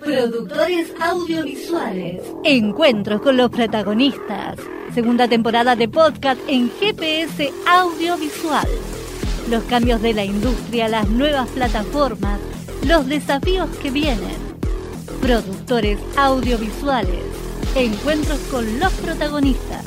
Productores audiovisuales. Encuentros con los protagonistas. Segunda temporada de podcast en GPS Audiovisual. Los cambios de la industria, las nuevas plataformas, los desafíos que vienen. Productores audiovisuales. Encuentros con los protagonistas.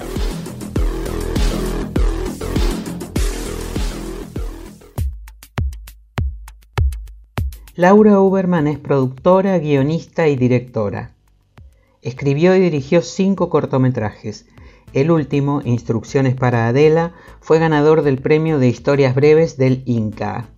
Laura Uberman es productora, guionista y directora. Escribió y dirigió cinco cortometrajes. El último, Instrucciones para Adela, fue ganador del premio de historias breves del INCA.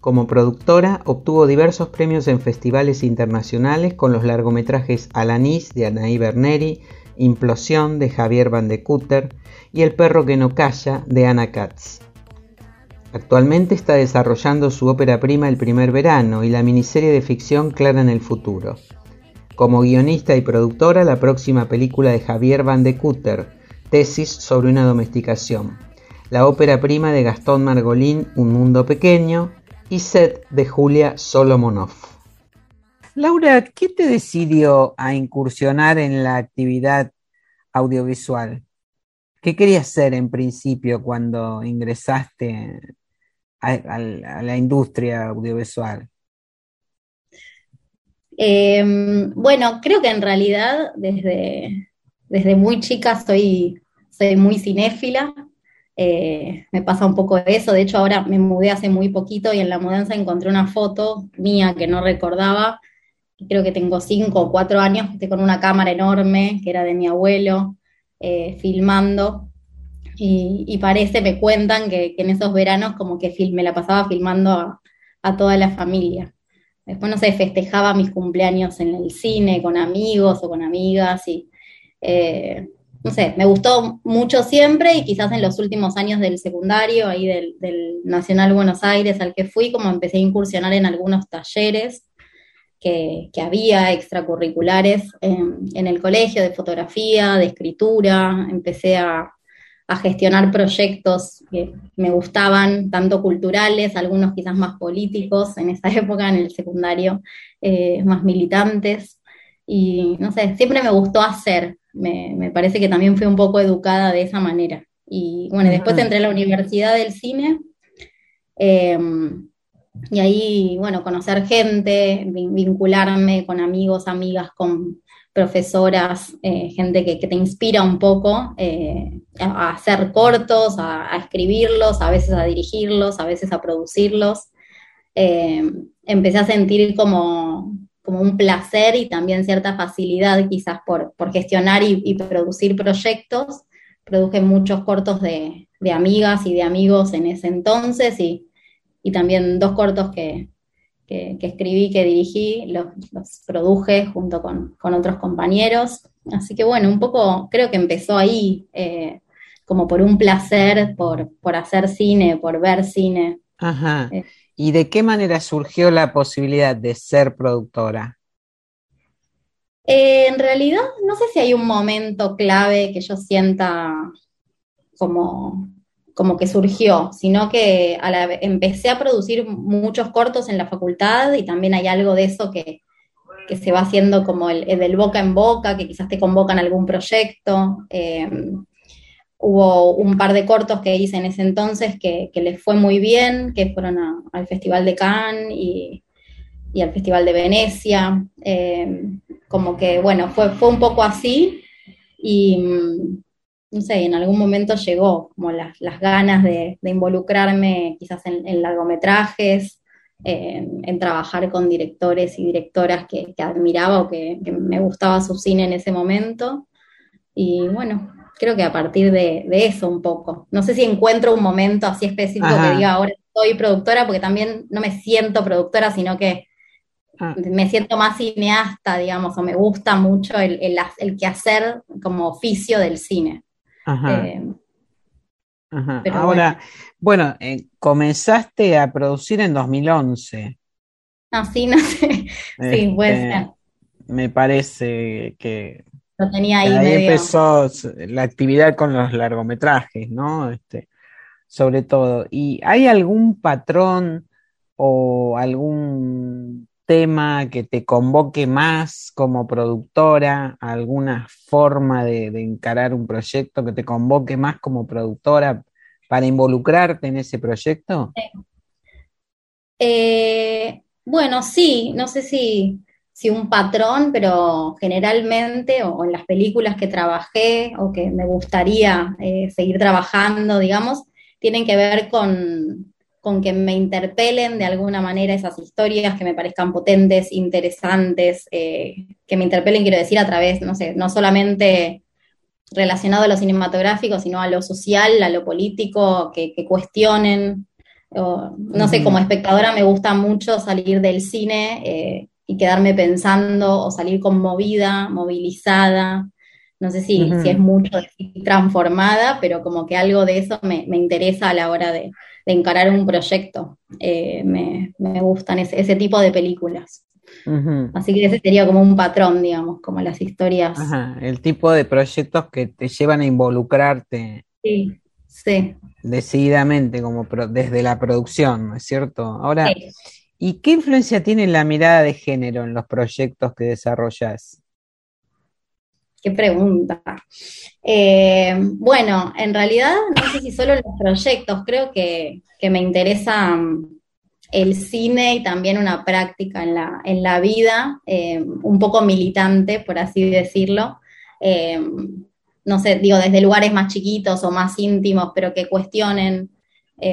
Como productora, obtuvo diversos premios en festivales internacionales con los largometrajes Alanis de Anaí Berneri, Implosión de Javier Van de Kutter y El perro que no calla de Ana Katz. Actualmente está desarrollando su ópera prima El primer verano y la miniserie de ficción Clara en el futuro. Como guionista y productora, la próxima película de Javier Van de Kutter, Tesis sobre una domesticación. La ópera prima de Gastón Margolín, Un mundo pequeño, y set de Julia Solomonov. Laura, ¿qué te decidió a incursionar en la actividad audiovisual? ¿Qué querías ser en principio cuando ingresaste a, la industria audiovisual? Em, bueno, creo que en realidad desde, desde muy chica soy, soy muy cinéfila. Eh, me pasa un poco eso. De hecho, ahora me mudé hace muy poquito y en la mudanza encontré una foto mía que no recordaba. Creo que tengo cinco o cuatro años, con una cámara enorme que era de mi abuelo, eh, filmando. Y, parece, me cuentan que, en esos veranos como que me la pasaba filmando a, toda la familia. Después, no sé, festejaba mis cumpleaños en el cine con amigos o con amigas y eh, no sé, me gustó mucho siempre y quizás en los últimos años del secundario, ahí del, Nacional Buenos Aires al que fui, como empecé a incursionar en algunos talleres que, había extracurriculares en, el colegio de fotografía, de escritura, empecé a, gestionar proyectos que me gustaban, tanto culturales, algunos quizás más políticos en esa época, en el secundario, eh, más militantes. Y no sé, siempre me gustó hacer, me, parece que también fui un poco educada de esa manera. Y bueno, después entré a la Universidad del Cine. Em, y ahí, bueno, conocer gente, vincularme con amigos, amigas, con profesoras, eh, gente que, te inspira un poco eh, a, hacer cortos, a, escribirlos, a veces a dirigirlos, a veces a producirlos. Em, empecé a sentir como, como un placer y también cierta facilidad quizás por, gestionar y, producir proyectos. Produje muchos cortos de, amigas y de amigos en ese entonces y, también dos cortos que, que, escribí, que dirigí, los, produje junto con, otros compañeros. Así que bueno, un poco creo que empezó ahí, eh, como por un placer, por, por hacer cine, por ver cine. Ajá. Eh, ¿Y de qué manera surgió la posibilidad de ser productora? Eh, en realidad, no sé si hay un momento clave que yo sienta como, como que surgió, sino que empecé a producir muchos cortos en la facultad y también hay algo de eso que, se va haciendo como el, del boca en boca, que quizás te convocan a algún proyecto. Eh, Hubo un par de cortos que hice en ese entonces que, les fue muy bien, que fueron al Festival de Cannes y, al Festival de Venecia. Eh, como que, bueno, fue, fue un poco así y, no sé, en algún momento llegó como las, ganas de, involucrarme quizás en, largometrajes, en trabajar con directores y directoras que, admiraba o que, que me gustaba su cine en ese momento. Y bueno, creo que a partir de, eso un poco. No sé si encuentro un momento así específico que diga ahora soy productora, porque también no me siento productora, sino que ah. me siento más cineasta, digamos, o me gusta mucho el, el, el quehacer como oficio del cine. Ajá. Eh, Ahora, bueno, eh, comenzaste a producir en 2011. Ah, sí, no sé. sí, puede este, ser. Me parece que lo tenía ahí, ahí empezó la actividad con los largometrajes, ¿no? Este, sobre todo. ¿Y hay algún patrón o algún tema que te convoque más como productora, alguna forma de, encarar un proyecto que te convoque más como productora para involucrarte en ese proyecto? Eh, bueno, sí, no sé si, si, un patrón, pero generalmente, o, en las películas que trabajé o que me gustaría eh, seguir trabajando, digamos, tienen que ver con, con que me interpelen de alguna manera esas historias, que me parezcan potentes, interesantes, eh, que me interpelen, quiero decir, a través, no sé, no solamente relacionado a lo cinematográfico, sino a lo social, a lo político, que, cuestionen. no sé, como espectadora me gusta mucho salir del cine eh, y quedarme pensando o salir conmovida, movilizada. No sé si, si es mucho transformada, pero como que algo de eso me interesa a la hora de, de encarar un proyecto. Eh, me, gustan ese, tipo de películas. Así que ese sería como un patrón, digamos, como las historias. El tipo de proyectos que te llevan a involucrarte. Sí, sí. Decididamente, como desde la producción, ¿no es cierto? Ahora, ¿y qué influencia tiene la mirada de género en los proyectos que desarrollas? Qué pregunta. Eh, bueno, en realidad no sé si solo los proyectos, creo que, me interesa mm, el cine y también una práctica en la, en la vida, eh, un poco militante, por así decirlo. Eh, no sé, digo, desde lugares más chiquitos o más íntimos, pero que cuestionen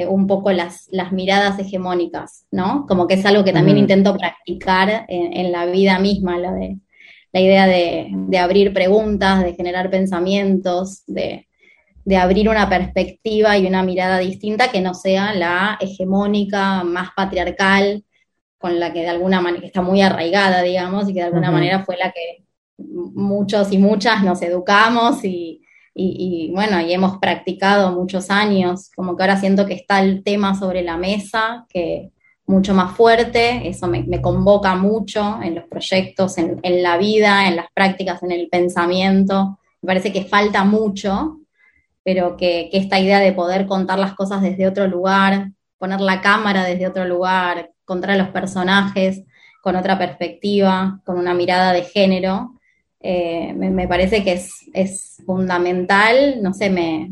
un poco las, las, miradas hegemónicas, ¿no? Como que es algo que también intento practicar en, en, la vida misma, lo de la idea de, abrir preguntas, de generar pensamientos, de, abrir una perspectiva y una mirada distinta que no sea la hegemónica, más patriarcal, con la que de alguna manera, que está muy arraigada, digamos, y que de alguna manera fue la que muchos y muchas nos educamos y, y, bueno, y hemos practicado muchos años, como que ahora siento que está el tema sobre la mesa, que, mucho más fuerte, eso me, convoca mucho en los proyectos, en, la vida, en las prácticas, en el pensamiento. Me parece que falta mucho, pero que, esta idea de poder contar las cosas desde otro lugar, poner la cámara desde otro lugar, contar a los personajes con otra perspectiva, con una mirada de género, eh, me, parece que es, es fundamental, no sé, me,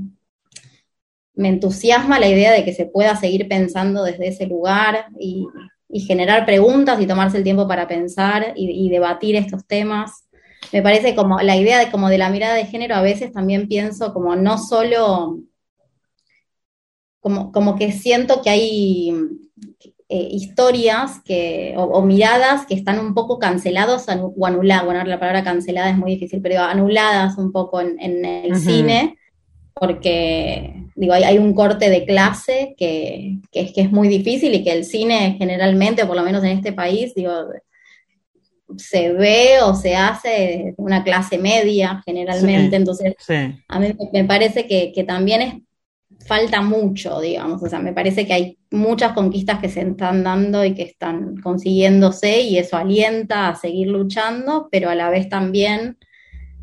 me entusiasma la idea de que se pueda seguir pensando desde ese lugar y, generar preguntas y tomarse el tiempo para pensar y, debatir estos temas. Me parece como la idea de como de la mirada de género a veces también pienso como no solo como, como que siento que hay eh, historias que, o, miradas que están un poco canceladas o anuladas, bueno, la palabra cancelada es muy difícil, pero anuladas un poco en, el cine porque digo, hay, un corte de clase que, es, que es muy difícil y que el cine generalmente, por lo menos en este país, digo, se ve o se hace una clase media generalmente, entonces a mí me parece que, también es, falta mucho, digamos, o sea, me parece que hay muchas conquistas que se están dando y que están consiguiéndose y eso alienta a seguir luchando, pero a la vez también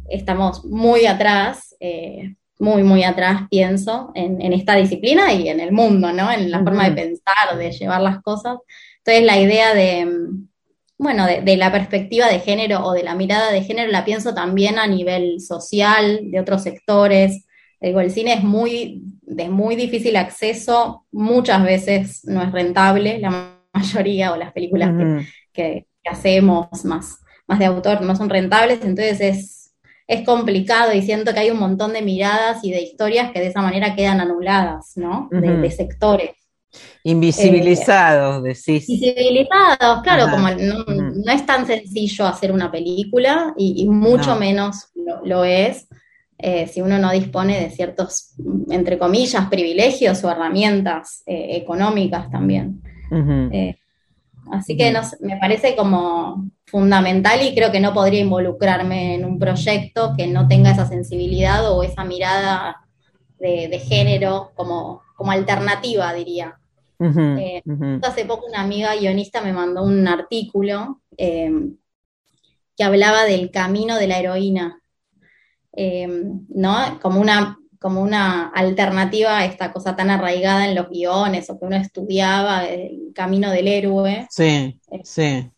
estamos muy atrás. Eh, muy, muy atrás, pienso, en, esta disciplina y en el mundo, ¿no? En la forma de pensar, de llevar las cosas. Entonces, la idea de, bueno, de, la perspectiva de género o de la mirada de género la pienso también a nivel social, de otros sectores. Digo, el cine es muy, de muy difícil acceso, muchas veces no es rentable, la mayoría, o las películas que, que hacemos más, más de autor no son rentables, entonces es es complicado y siento que hay un montón de miradas y de historias que de esa manera quedan anuladas, ¿no? de, sectores. Invisibilizados, eh, decís. Invisibilizados, claro, como no, es tan sencillo hacer una película y, mucho menos lo, es eh, si uno no dispone de ciertos, entre comillas, privilegios o herramientas eh, económicas también. Así que me parece como fundamental y creo que no podría involucrarme en un proyecto que no tenga esa sensibilidad o esa mirada de, género como, como alternativa, diría. Eh, hace poco una amiga guionista me mandó un artículo eh, que hablaba del camino de la heroína, eh, ¿no? Como una, como una alternativa a esta cosa tan arraigada en los guiones o que uno estudiaba, el camino del héroe. Sí, sí.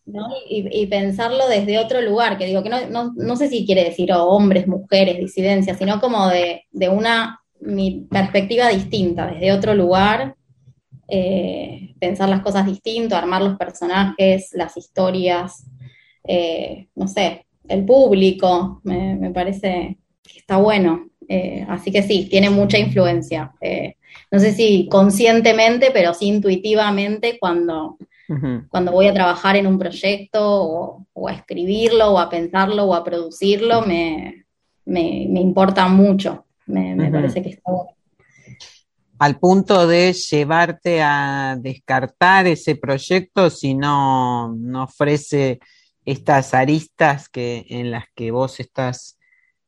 Y, pensarlo desde otro lugar, que digo que no, sé si quiere decir hombres, mujeres, disidencias, sino como de, de una mi perspectiva distinta, desde otro lugar, eh, pensar las cosas distinto, armar los personajes, las historias, eh, no sé, el público, me, parece que está bueno. Eh, así que sí, tiene mucha influencia. no sé si conscientemente, pero sí intuitivamente cuando, cuando voy a trabajar en un proyecto o, a escribirlo o a pensarlo o a producirlo, me, me importa mucho. Me, parece que está bueno. Al punto de llevarte a descartar ese proyecto si no, no ofrece estas aristas que, en las que vos estás,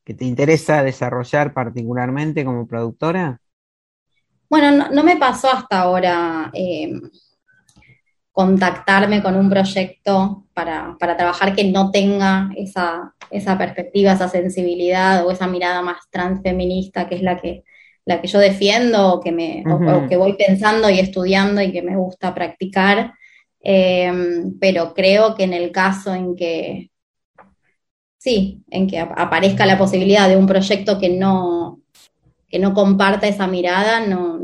que te interesa desarrollar particularmente como productora? Bueno, no, me pasó hasta ahora eh, contactarme con un proyecto para, trabajar que no tenga esa, esa, perspectiva, esa sensibilidad o esa mirada más transfeminista que es la que, la que yo defiendo o que, me, que voy pensando y estudiando y que me gusta practicar. Em, pero creo que en el caso en que, sí, en que aparezca la posibilidad de un proyecto que no, que no comparta esa mirada, no,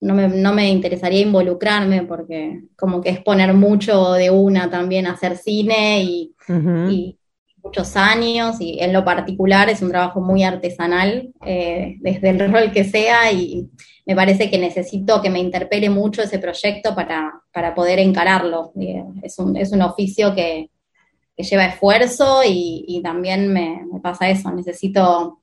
no me, interesaría involucrarme porque como que es poner mucho de una también hacer cine y, muchos años y en lo particular es un trabajo muy artesanal eh, desde el rol que sea y me parece que necesito que me interpele mucho ese proyecto para, poder encararlo. Es un, es un oficio que, lleva esfuerzo y, también me, me, pasa eso, necesito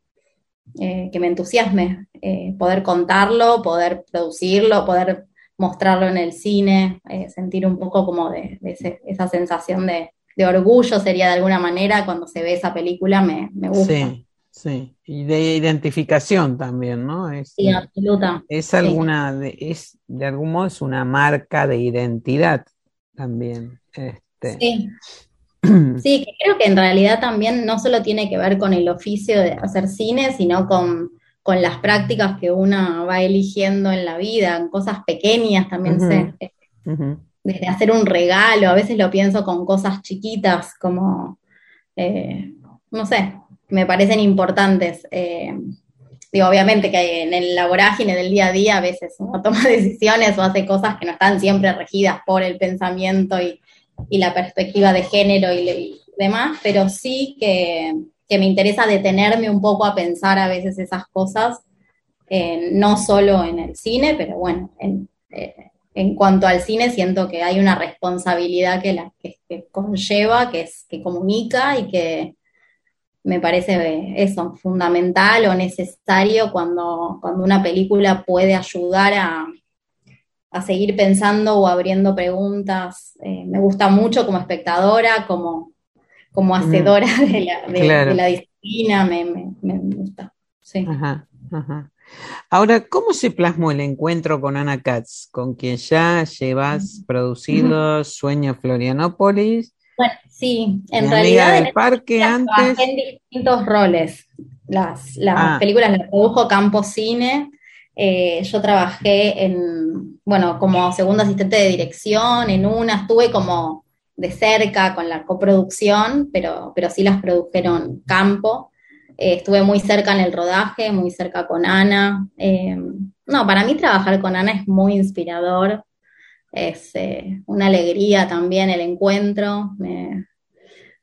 eh, que me entusiasme, eh, poder contarlo, poder producirlo, poder mostrarlo en el cine, eh, sentir un poco como de, esa sensación de, orgullo sería de alguna manera cuando se ve esa película, me, gusta. Sí, sí, y de identificación también, ¿no? Es, sí, absoluta. Es alguna, de, es, de algún modo es una marca de identidad también. Este. Sí. Sí, que creo que en realidad también no solo tiene que ver con el oficio de hacer cine, sino con, las prácticas que uno va eligiendo en la vida, cosas pequeñas también sé. Eh, desde hacer un regalo, a veces lo pienso con cosas chiquitas, como, eh, no sé, me parecen importantes. Eh, digo, obviamente que en el vorágine del día a día a veces uno toma decisiones o hace cosas que no están siempre regidas por el pensamiento y, y la perspectiva de género y, demás, pero sí que, me interesa detenerme un poco a pensar a veces esas cosas, eh, no solo en el cine, pero bueno, eh, en, cuanto al cine siento que hay una responsabilidad que, la, que, conlleva, que, es, que comunica y que me parece eso, fundamental o necesario cuando, cuando una película puede ayudar a, a seguir pensando o abriendo preguntas. Eh, me gusta mucho como espectadora, como, como hacedora de, la, disciplina, me, gusta. Ahora, ¿cómo se plasmó el encuentro con Ana Katz, con quien ya llevas producido Sueño Florianópolis? Bueno, sí, en realidad del parque antes en distintos roles. Las, las ah. películas las produjo Campo Cine, eh, yo trabajé en, bueno, como segundo asistente de dirección, en una estuve como de cerca con la coproducción, pero, pero sí las produjeron campo. Eh, estuve muy cerca en el rodaje, muy cerca con Ana. Eh, no, para mí trabajar con Ana es muy inspirador, es una alegría también el encuentro.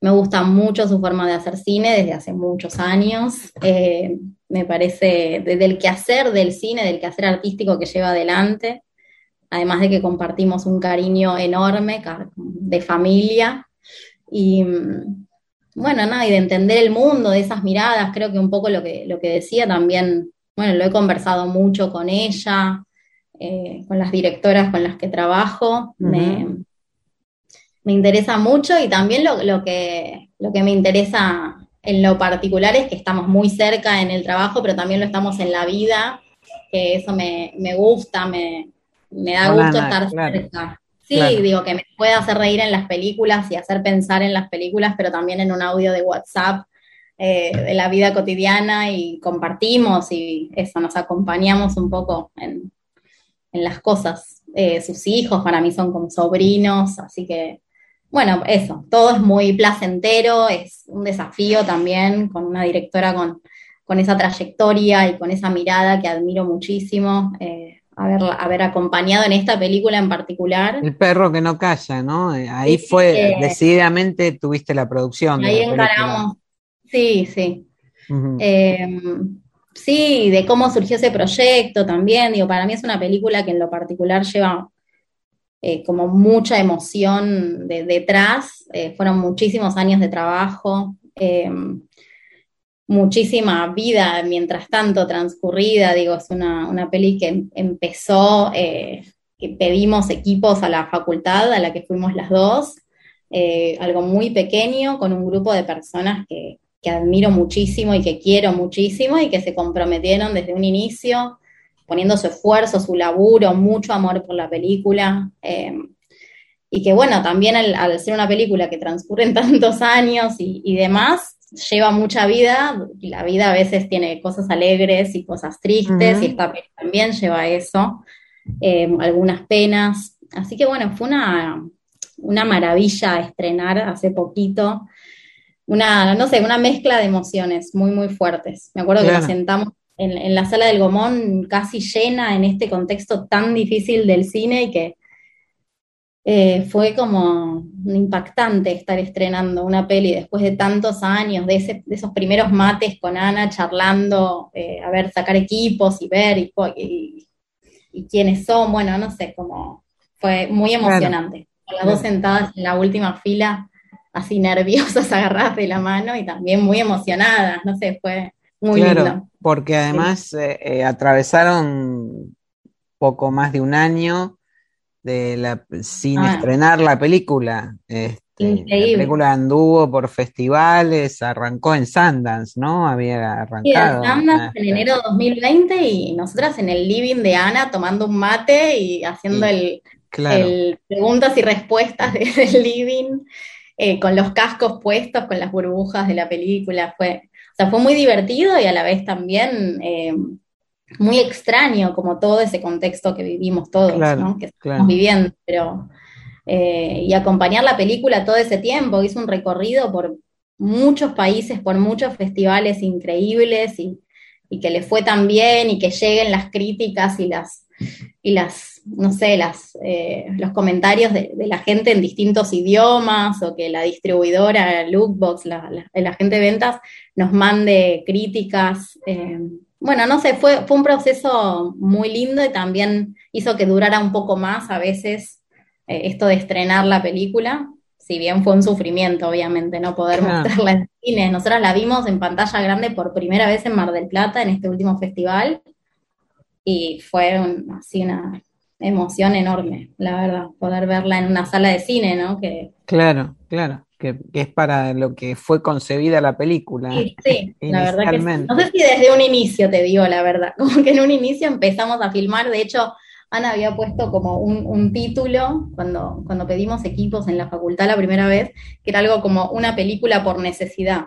Me gusta mucho su forma de hacer cine desde hace muchos años. Eh, me parece desde el quehacer del cine, del quehacer artístico que lleva adelante, además de que compartimos un cariño enorme de familia. Y bueno, nada, y de entender el mundo, de esas miradas, creo que un poco lo que, lo que decía también, bueno, lo he conversado mucho con ella, eh, con las directoras con las que trabajo. Me interesa mucho y también lo, lo, que, lo que me interesa en lo particular es que estamos muy cerca en el trabajo, pero también lo estamos en la vida, que eso me, me gusta, me, me da gusto estar cerca. Sí, digo, que me puede hacer reír en las películas y hacer pensar en las películas, pero también en un audio de WhatsApp eh, de la vida cotidiana y compartimos y eso, nos acompañamos un poco en, en las cosas. Eh, sus hijos para mí son como sobrinos, así que bueno, eso, todo es muy placentero, es un desafío también con una directora con, esa trayectoria y con esa mirada que admiro muchísimo. Eh, haber, haber acompañado en esta película en particular. El perro que no calla, ¿no? Eh, ahí fue, decididamente tuviste la producción. Ahí encaramos, sí, sí. Eh, sí, de cómo surgió ese proyecto también, digo, para mí es una película que en lo particular lleva eh, como mucha emoción de, detrás, eh, fueron muchísimos años de trabajo, eh, muchísima vida mientras tanto transcurrida, digo, es una, una peli que em, empezó, que pedimos equipos a la facultad a la que fuimos las dos, algo muy pequeño con un grupo de personas que, que admiro muchísimo y que quiero muchísimo y que se comprometieron desde un inicio poniendo su esfuerzo, su laburo, mucho amor por la película. Eh, y que bueno, también al, ser una película que transcurre en tantos años y, demás, lleva mucha vida, la vida a veces tiene cosas alegres y cosas tristes, y esta película también lleva eso, eh, algunas penas. Así que bueno, fue una, una maravilla estrenar hace poquito. Una, no sé, una mezcla de emociones muy, muy fuertes. Me acuerdo que nos sentamos en, la sala del Gomón casi llena en este contexto tan difícil del cine y que eh, fue como impactante estar estrenando una peli después de tantos años, de, esos primeros mates con Ana charlando, eh, a ver, sacar equipos y ver y, quiénes son, bueno, no sé, como fue muy emocionante. las dos sentadas en la última fila, así nerviosas, agarradas de la mano y también muy emocionadas, no sé, fue muy claro, Porque además eh, eh, atravesaron poco más de un año de la, sin ah. estrenar la película. Este, la película anduvo por festivales, arrancó en Sundance, ¿no? Había arrancado. Sí, en Sundance en enero de 2020 y nosotras en el living de Ana tomando un mate y haciendo el, preguntas y respuestas del living eh, con los cascos puestos, con las burbujas de la película. Fue, sea, fue muy divertido y a la vez también eh, muy extraño, como todo ese contexto que vivimos todos, ¿no? que estamos viviendo, pero... Eh, y acompañar la película todo ese tiempo, hizo un recorrido por muchos países, por muchos festivales increíbles y, y que le fue tan bien y que lleguen las críticas y las, y las no sé, las, eh, los comentarios de, la gente en distintos idiomas o que la distribuidora, Lookbox, la, la, gente de ventas nos mande críticas. Eh, bueno, no sé, fue, fue un proceso muy lindo y también hizo que durara un poco más a veces eh, esto de estrenar la película, si bien fue un sufrimiento, obviamente, no poder mostrarla en cine. Nosotras la vimos en pantalla grande por primera vez en Mar del Plata en este último festival y fue así una emoción enorme, la verdad, poder verla en una sala de cine, ¿no? Que, claro, claro, que, es para lo que fue concebida la película. Sí, sí la verdad que No sé si desde un inicio te digo la verdad, como que en un inicio empezamos a filmar, de hecho, Ana había puesto como un, un título cuando, cuando pedimos equipos en la facultad la primera vez, que era algo como una película por necesidad.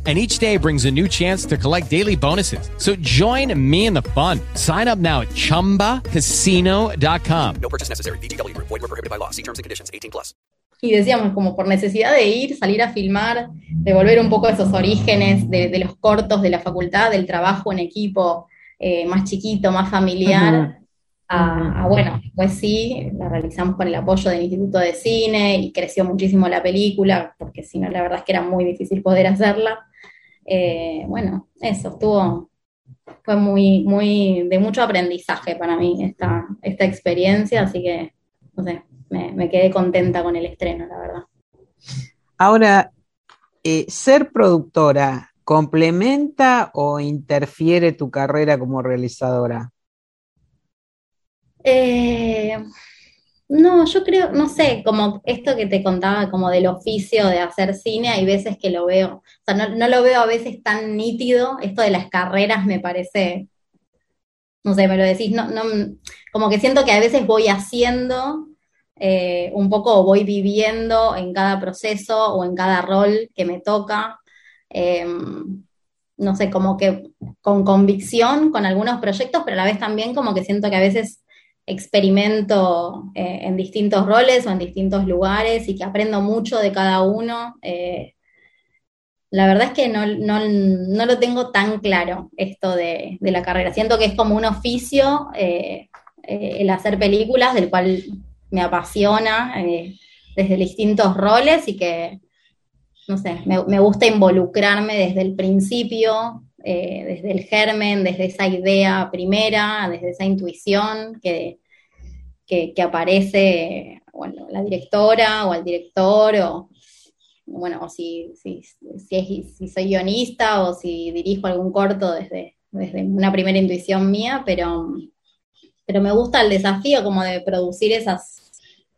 and each day brings a new chance to collect daily bonuses. So join me in the fun. Sign up now at ChumbaCasino.com. No purchase necessary. BGW. Void were prohibited by law. See terms and conditions. 18 plus. Y decíamos, como por necesidad de ir, salir a filmar, de volver un poco a esos orígenes de, de los cortos de la facultad, del trabajo en equipo eh, más chiquito, más familiar, a, a, bueno, pues sí, la realizamos con el apoyo del Instituto de Cine y creció muchísimo la película, porque si no, la verdad es que era muy difícil poder hacerla. Eh, bueno, eso, estuvo, fue muy, muy, de mucho aprendizaje para mí esta, esta experiencia, así que, no sé, me, me quedé contenta con el estreno, la verdad. Ahora, eh, ser productora, ¿complementa o interfiere tu carrera como realizadora? Eh, no, yo creo, no sé, como esto que te contaba, como del oficio de hacer cine, hay veces que lo veo, o sea, no, lo veo a veces tan nítido, esto de las carreras me parece, no sé, me lo decís, no, no, como que siento que a veces voy haciendo eh, un poco, voy viviendo en cada proceso o en cada rol que me toca. Eh, no sé, como que con convicción con algunos proyectos, pero a la vez también como que siento que a veces experimento eh, en distintos roles o en distintos lugares y que aprendo mucho de cada uno. Eh, la verdad es que no, no, no, lo tengo tan claro esto de, de, la carrera. Siento que es como un oficio eh, el hacer películas, del cual me apasiona desde distintos roles y que, no sé, me, me gusta involucrarme desde el principio, eh, desde el germen, desde esa idea primera, desde esa intuición que, que, aparece bueno, la directora o el director, o bueno, o si, si, si, es, si, soy guionista o si dirijo algún corto desde, desde una primera intuición mía, pero, pero me gusta el desafío como de producir esas,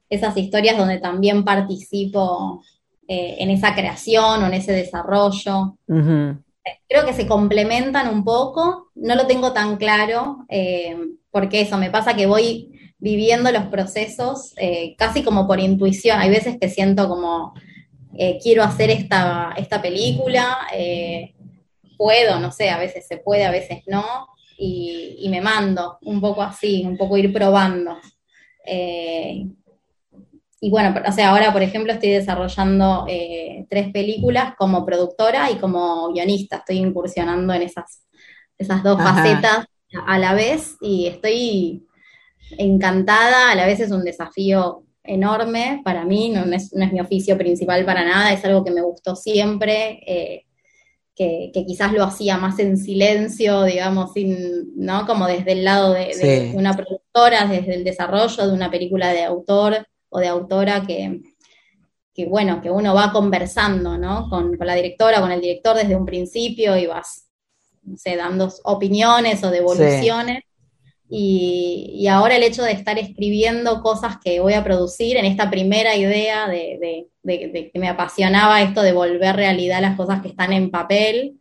esas historias donde también participo eh, en esa creación o en ese desarrollo. Creo que se complementan un poco, no lo tengo tan claro, eh, porque eso, me pasa que voy viviendo los procesos eh, casi como por intuición, hay veces que siento como, eh, quiero hacer esta, esta película, puedo, no sé, a veces se puede, a veces no, y, y me mando un poco así, un poco ir probando. Y bueno, o sea, ahora, por ejemplo, estoy desarrollando eh, tres películas como productora y como guionista. Estoy incursionando en esas, esas dos Ajá. facetas a la vez y estoy encantada. A la vez es un desafío enorme para mí, no es, no es mi oficio principal para nada, es algo que me gustó siempre. Eh, que, que, quizás lo hacía más en silencio, digamos, sin, ¿no? Como desde el lado de, sí. de una productora, desde el desarrollo de una película de autor o de autora que, que, bueno, que uno va conversando, ¿no? Con, con, la directora, con el director desde un principio y vas, no sé, dando opiniones o devoluciones. Sí. Y, y, ahora el hecho de estar escribiendo cosas que voy a producir en esta primera idea de, de, de, de que me apasionaba esto de volver realidad las cosas que están en papel,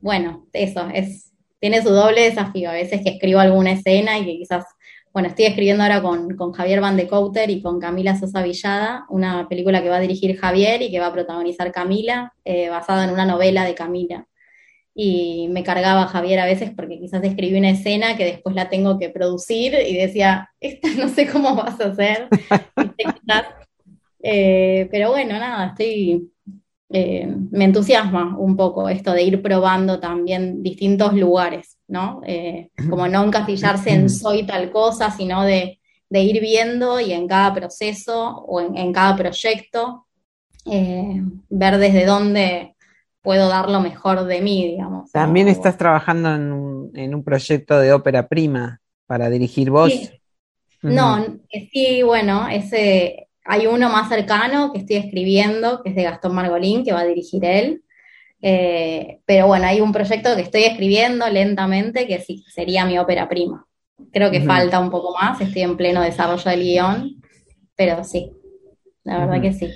bueno, eso, es, tiene su doble desafío. A veces que escribo alguna escena y que quizás bueno, estoy escribiendo ahora con, con, Javier Van de Couter y con Camila Sosa Villada, una película que va a dirigir Javier y que va a protagonizar Camila, eh, basada en una novela de Camila. Y me cargaba Javier a veces porque quizás escribí una escena que después la tengo que producir y decía, esta no sé cómo vas a hacer. eh, pero bueno, nada, estoy eh, me entusiasma un poco esto de ir probando también distintos lugares, ¿no? Eh, como no encasillarse en soy tal cosa, sino de, de, ir viendo y en cada proceso o en, en cada proyecto eh, ver desde dónde puedo dar lo mejor de mí, digamos. También ¿no? estás trabajando en un, en un, proyecto de ópera prima para dirigir vos. Sí. Uh -huh. No, sí, bueno, ese hay uno más cercano que estoy escribiendo, que es de Gastón Margolín, que va a dirigir él. Eh, pero bueno, hay un proyecto que estoy escribiendo lentamente que sí, sería mi ópera prima. Creo que uh -huh. falta un poco más, estoy en pleno desarrollo del guion, pero sí, la verdad uh -huh. que sí.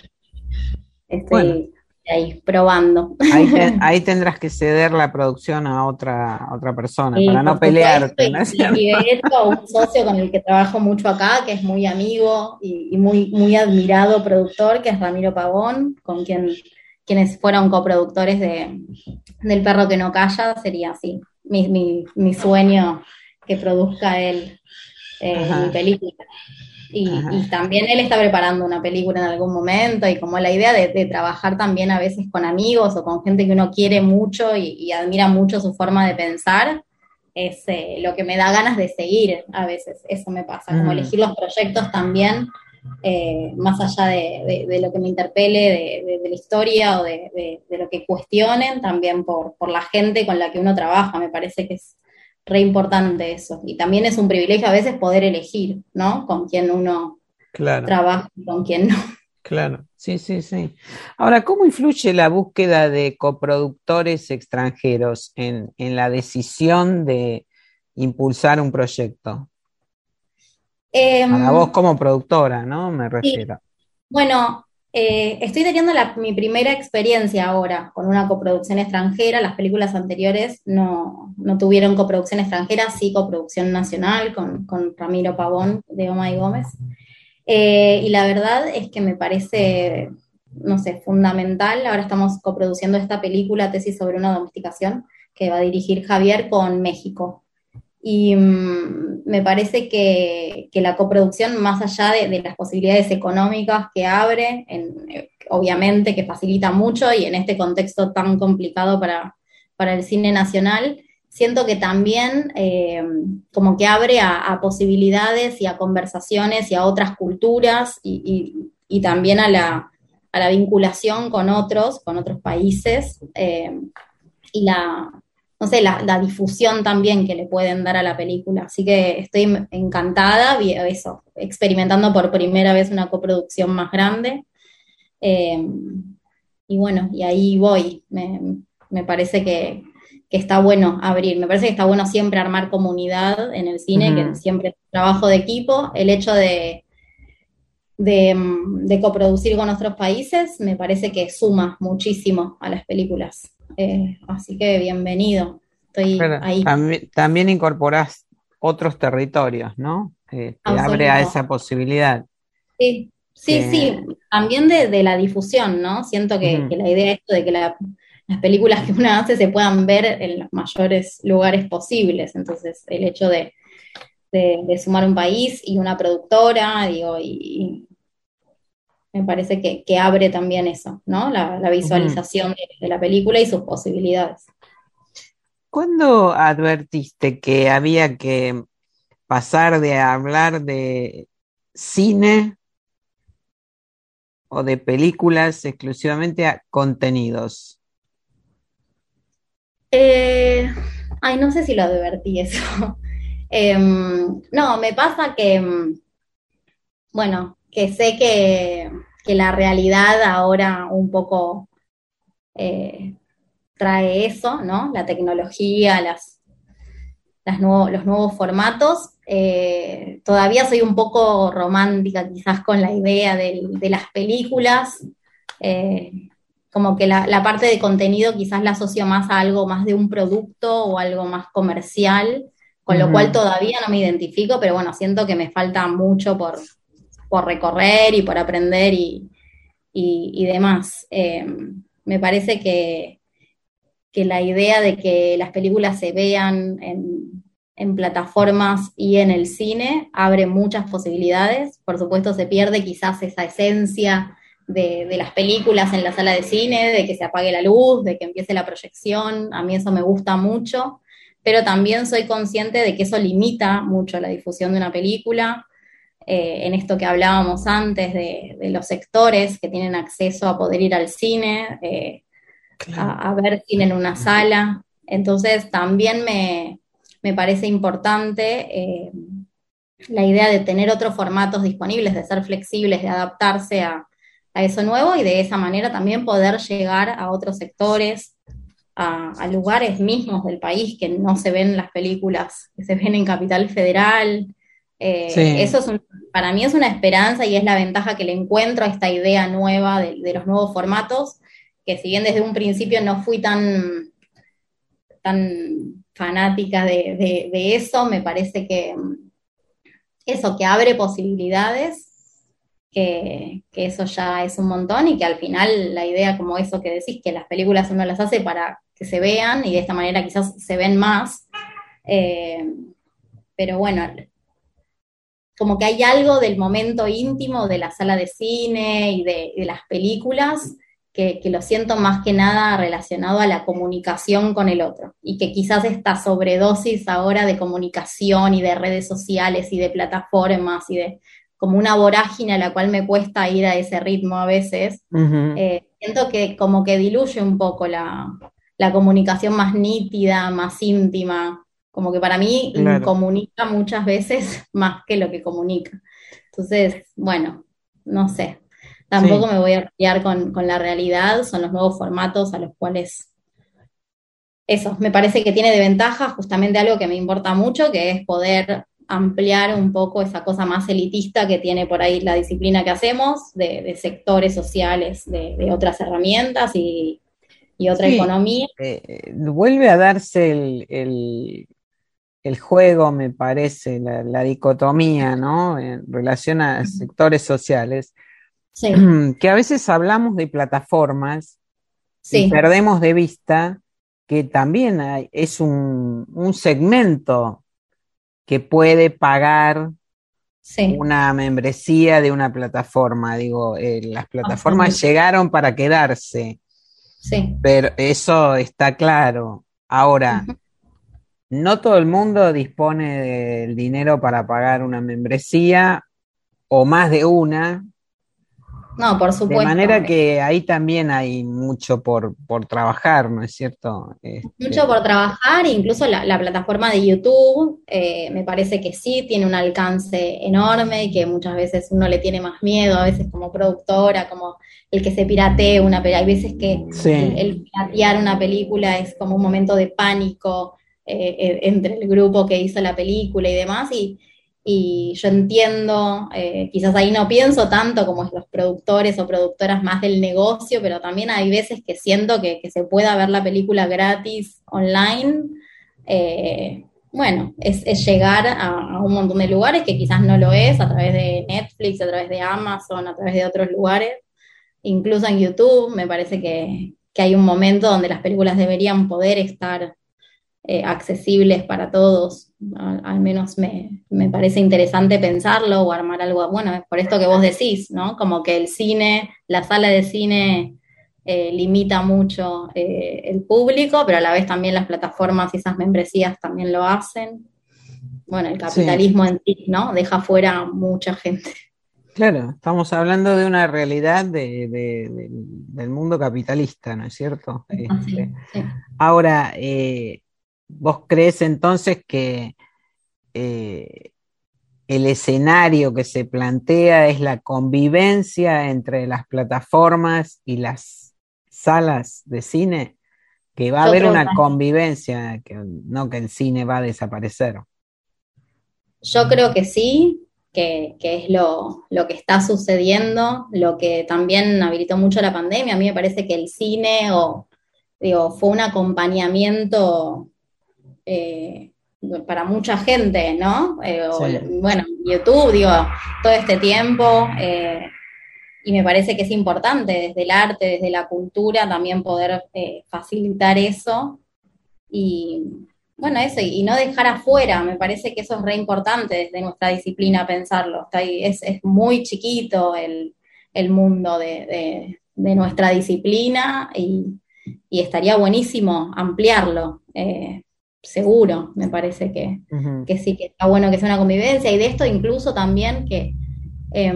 Estoy bueno. ahí probando. Ahí, te, ahí, tendrás que ceder la producción a otra, a otra persona sí, para no pelearte. ¿no? Y, y, hecho, un socio con el que trabajo mucho acá, que es muy amigo y, y muy, muy admirado productor, que es Ramiro Pavón, con quien quienes fueron coproductores de, del Perro que no calla, sería así, mi, mi, mi sueño que produzca él eh, mi película. Y, y, también él está preparando una película en algún momento y como la idea de, de trabajar también a veces con amigos o con gente que uno quiere mucho y, y admira mucho su forma de pensar, es eh, lo que me da ganas de seguir a veces, eso me pasa, como Mm. elegir los proyectos también, eh, más allá de, de- de lo que me interpele, de, la historia o de, lo que cuestionen, también por, por la gente con la que uno trabaja, me parece que es re importante eso. Y también es un privilegio a veces poder elegir, ¿no? Con quién uno Claro. trabaja y con quién no. Claro, sí, sí, sí. Ahora, ¿cómo influye la búsqueda de coproductores extranjeros en, en la decisión de impulsar un proyecto? Em, Para vos como productora, ¿no? Me refiero. Bueno, eh, estoy teniendo la- mi primera experiencia ahora con una coproducción extranjera. Las películas anteriores no, no tuvieron coproducción extranjera, sí coproducción nacional con, con Ramiro Pavón de Oma y Gómez. Eh, y la verdad es que me parece, no sé, fundamental. Ahora estamos coproduciendo esta película, Tesis sobre una domesticación, que va a dirigir Javier con México. Y mm, me parece que, que la coproducción, más allá de, de las posibilidades económicas que abre, eh, obviamente que facilita mucho y en este contexto tan complicado para, para el cine nacional, siento que también eh, como que abre a, posibilidades y a conversaciones y a otras culturas y, y- y también a la, a la vinculación con otros, con otros países. eh, y la, no sé, la, la difusión también que le pueden dar a la película. Así que estoy encantada, eso, experimentando por primera vez una coproducción más grande. Eh, y bueno, y ahí voy. Me, me parece que, que está bueno abrir. Me parece que está bueno siempre armar comunidad en el cine, que siempre es trabajo de equipo. El hecho de, de, mm, de coproducir con otros países me parece que suma muchísimo a las películas. Eh, así que bienvenido. Estoy Pero ahí. también, también incorporás otros territorios, ¿no? Que te abre a esa posibilidad. Sí, sí, Eh. sí. También de, de la difusión, ¿no? Siento que, la idea es esto de que la- las películas que uno hace se puedan ver en los mayores lugares posibles. Entonces, el hecho de, de- de sumar un país y una productora, digo, y me parece que, que abre también eso, ¿no? La, la visualización de, de la película y sus posibilidades. ¿Cuándo advertiste que había que pasar de hablar de cine o de películas exclusivamente a contenidos? Eh, ay, no sé si lo advertí eso. Em, no, me pasa que, em, bueno, que sé que, que la realidad ahora un poco eh, trae eso, ¿no? La tecnología, las, las nuevo- los nuevos formatos. Eh, todavía soy un poco romántica quizás con la idea del- de las películas. Eh, como que la, la parte de contenido quizás la asocio más a algo más de un producto o algo más comercial, con lo cual todavía no me identifico, pero bueno, siento que me falta mucho por, por recorrer y por aprender y, y- demás. Eh, me parece que, que la idea de que las películas se vean en, en plataformas y en el cine abre muchas posibilidades. Por supuesto, se pierde quizás esa esencia de, de las películas en la sala de cine, de que se apague la luz, de que empiece la proyección. A mí eso me gusta mucho, pero también soy consciente de que eso limita mucho la difusión de una película. Eh, en esto que hablábamos antes de, de los sectores que tienen acceso a poder ir al cine, eh, a, a ver cine en una sala. Entonces también me, me parece importante eh, la idea de tener otros formatos disponibles, de ser flexibles, de adaptarse a, a eso nuevo y de esa manera también poder llegar a otros sectores, a, a lugares mismos del país que no se ven las películas que se ven en Capital Federal. Eh, Sí. Eso es un- para mí es una esperanza y es la ventaja que le encuentro a esta idea nueva de, de los nuevos formatos, que si bien desde un principio no fui tan, tan fanática de, de- de eso, me parece que eso, que abre posibilidades que, que, eso ya es un montón y que al final la idea como eso que decís, que las películas uno las hace para que se vean y de esta manera quizás se ven más. Eh, pero bueno, como que hay algo del momento íntimo de la sala de cine y de, de las películas que, que, lo siento más que nada relacionado a la comunicación con el otro y que quizás esta sobredosis ahora de comunicación y de redes sociales y de plataformas y de como una vorágine a la cual me cuesta ir a ese ritmo a veces, uh -huh. eh, siento que como que diluye un poco la, la, comunicación más nítida, más íntima, como que para mí claro. comunica muchas veces más que lo que comunica. Entonces, bueno, no sé, tampoco sí. me voy a pelear con, con la realidad, son los nuevos formatos a los cuales eso, me parece que tiene de ventaja justamente algo que me importa mucho, que es poder ampliar un poco esa cosa más elitista que tiene por ahí la disciplina que hacemos, de, de sectores sociales, de, de, otras herramientas y, y otra sí, economía. Eh, vuelve a darse el, el, el, juego, me parece, la, la, dicotomía, ¿no? En relación a sectores sociales, sí. que a veces hablamos de plataformas sí. y perdemos de vista que también hay, es un, un segmento que puede pagar sí. una membresía de una plataforma. Digo, eh, las plataformas Ajá. llegaron para quedarse. Sí. Pero eso está claro. Ahora. No todo el mundo dispone del dinero para pagar una membresía o más de una. No, por supuesto. De manera que ahí también hay mucho por, por trabajar, ¿no es cierto? Este... Mucho por trabajar, incluso la, la plataforma de YouTube eh, me parece que sí tiene un alcance enorme y que muchas veces uno le tiene más miedo, a veces como productora, como el que se piratee una película. Hay veces que sí. el, el, piratear una película es como un momento de pánico eh, eh entre el grupo que hizo la película y demás. Y, y yo entiendo, eh, quizás ahí no pienso tanto como los productores o productoras más del negocio, pero también hay veces que siento que, que se pueda ver la película gratis online. Bueno, es, es llegar a, a, un montón de lugares que quizás no lo es, a través de Netflix, a través de Amazon, a través de otros lugares, incluso en YouTube, me parece que, que hay un momento donde las películas deberían poder estar eh, accesibles para todos. Al, al menos me, me, parece interesante pensarlo o armar algo, bueno, por esto que vos decís, ¿no? Como que el cine, la sala de cine eh, limita mucho eh, el público, pero a la vez también las plataformas y esas membresías también lo hacen. Bueno, el capitalismo sí. en sí, ¿no? Deja fuera mucha gente. Claro, estamos hablando de una realidad de, de, de, del mundo capitalista, ¿no es cierto? Sí, este, sí. Ahora, eh, ¿Vos crees entonces que eh, el escenario que se plantea es la convivencia entre las plataformas y las salas de cine? Que va a haber una que... convivencia, que no que el cine va a desaparecer. Yo creo que sí, que, que es lo, lo, que está sucediendo, lo que también habilitó mucho la pandemia. A mí me parece que el cine o, digo, fue un acompañamiento eh, para mucha gente, ¿no? Eh, o, sí. Bueno, YouTube, digo, todo este tiempo, eh, y me parece que es importante desde el arte, desde la cultura, también poder eh, facilitar eso. Y bueno, eso, y no dejar afuera, me parece que eso es re importante desde nuestra disciplina pensarlo. Está ahí, es, es, muy chiquito el, el mundo de, de, de, nuestra disciplina y, y, estaría buenísimo ampliarlo. Eh, seguro, me parece que, uh -huh. que, sí, que está bueno que sea una convivencia, y de esto incluso también que eh,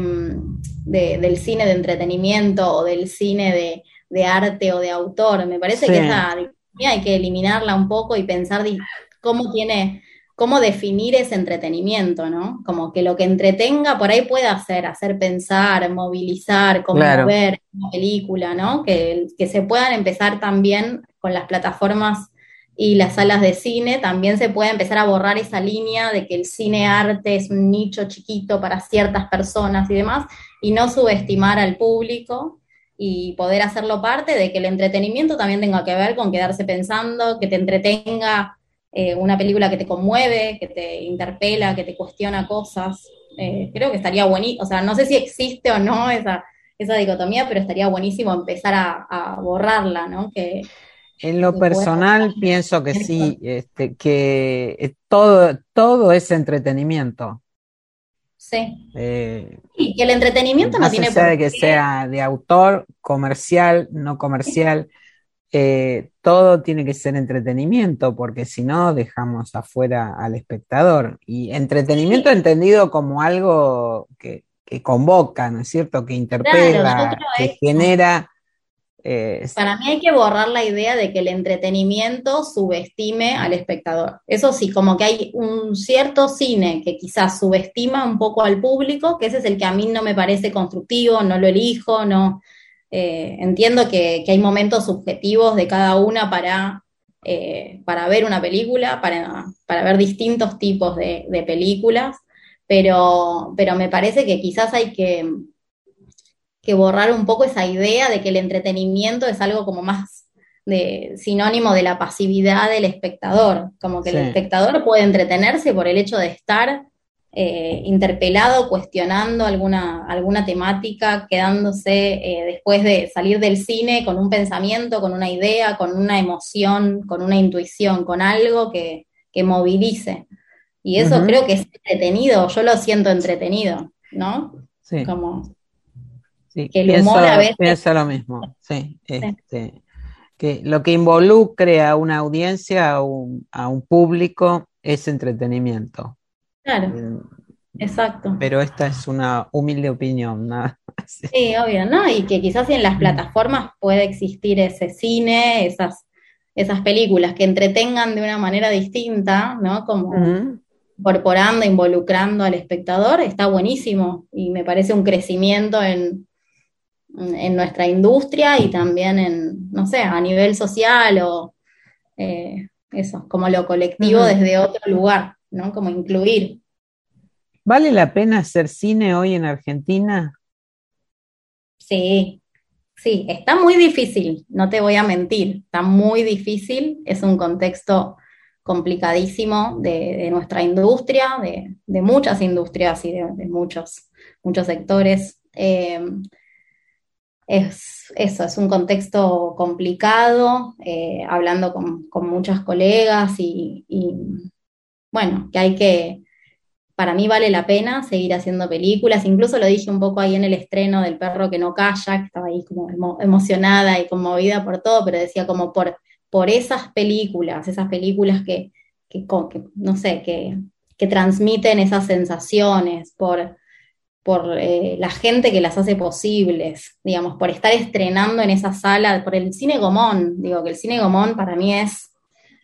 de, del cine de entretenimiento o del cine de, de arte o de autor, me parece sí. que esa hay que eliminarla un poco y pensar cómo tiene, cómo definir ese entretenimiento, ¿no? Como que lo que entretenga por ahí pueda hacer, hacer pensar, movilizar, conmover claro. una película, ¿no? Que, que se puedan empezar también con las plataformas y las salas de cine, también se puede empezar a borrar esa línea de que el cine arte es un nicho chiquito para ciertas personas y demás, y no subestimar al público y poder hacerlo parte de que el entretenimiento también tenga que ver con quedarse pensando, que te entretenga eh, una película que te conmueve, que te interpela, que te cuestiona cosas. Eh, creo que estaría buenísimo, o sea, no sé si existe o no esa, esa dicotomía, pero estaría buenísimo empezar a, a borrarla, ¿no? Que, en lo personal pienso que sí, este, que eh, todo, todo es entretenimiento. Sí. Eh, y que el entretenimiento no tiene por de que sea de autor, comercial, no comercial, eh, todo tiene que ser entretenimiento, porque si no dejamos afuera al espectador. Y entretenimiento entendido como algo que, que convoca, ¿no es cierto? Que interpela, que genera. Eh, Para mí hay que borrar la idea de que el entretenimiento subestime al espectador. Eso sí, como que hay un cierto cine que quizás subestima un poco al público, que ese es el que a mí no me parece constructivo, no lo elijo, no. eh, entiendo que, hay momentos subjetivos de cada una para, eh, para ver una película, para, para ver distintos tipos de, de películas, pero, pero me parece que quizás hay que que borrar un poco esa idea de que el entretenimiento es algo como más de, sinónimo de la pasividad del espectador, como que Sí. el espectador puede entretenerse por el hecho de estar eh, interpelado, cuestionando alguna, alguna temática, quedándose eh, después de salir del cine con un pensamiento, con una idea, con una emoción, con una intuición, con algo que, que movilice. Y eso creo que es entretenido, yo lo siento entretenido, ¿no? sí, Como sí, que el pienso, humor a veces- pienso lo mismo. Sí, este, que lo que involucre a una audiencia, a un, a un público, es entretenimiento. Claro, Mm, exacto. Pero esta es una humilde opinión, nada más. Sí, obvio, ¿no? Y que quizás en las plataformas puede existir ese cine, esas, esas películas que entretengan de una manera distinta, ¿no? Como incorporando, involucrando al espectador, está buenísimo y me parece un crecimiento en, en nuestra industria y también en, no sé, a nivel social o eh, eso, como lo colectivo desde otro lugar, ¿no? Como incluir. ¿Vale la pena hacer cine hoy en Argentina? Sí, sí, está muy difícil, no te voy a mentir, está muy difícil, es un contexto complicadísimo de, de nuestra industria, de, de muchas industrias y de, de muchos, muchos sectores. Eh, es eso, es un contexto complicado, eh, hablando con, con muchas colegas y, y, bueno, que hay que, para mí vale la pena seguir haciendo películas, incluso lo dije un poco ahí en el estreno del perro que no calla, que estaba ahí como emo- emocionada y conmovida por todo, pero decía como por, por esas películas, esas películas que, que, que, no sé, que, que transmiten esas sensaciones, por, por eh, la gente que las hace posibles, digamos, por estar estrenando en esa sala, por el cine Gomón, digo que el cine Gomón para mí es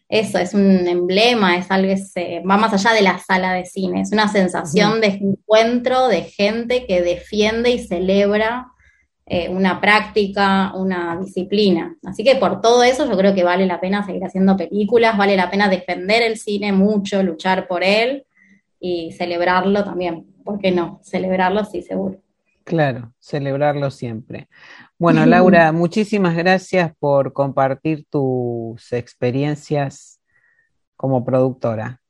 eso, es un emblema, es algo que se- va más allá de la sala de cine, es una sensación de encuentro de gente que defiende y celebra eh, una práctica, una disciplina. Así que por todo eso yo creo que vale la pena seguir haciendo películas, vale la pena defender el cine mucho, luchar por él y celebrarlo también. ¿Por qué no? Celebrarlo sí, seguro. Claro, celebrarlo siempre. Bueno, Laura, muchísimas gracias por compartir tus experiencias como productora.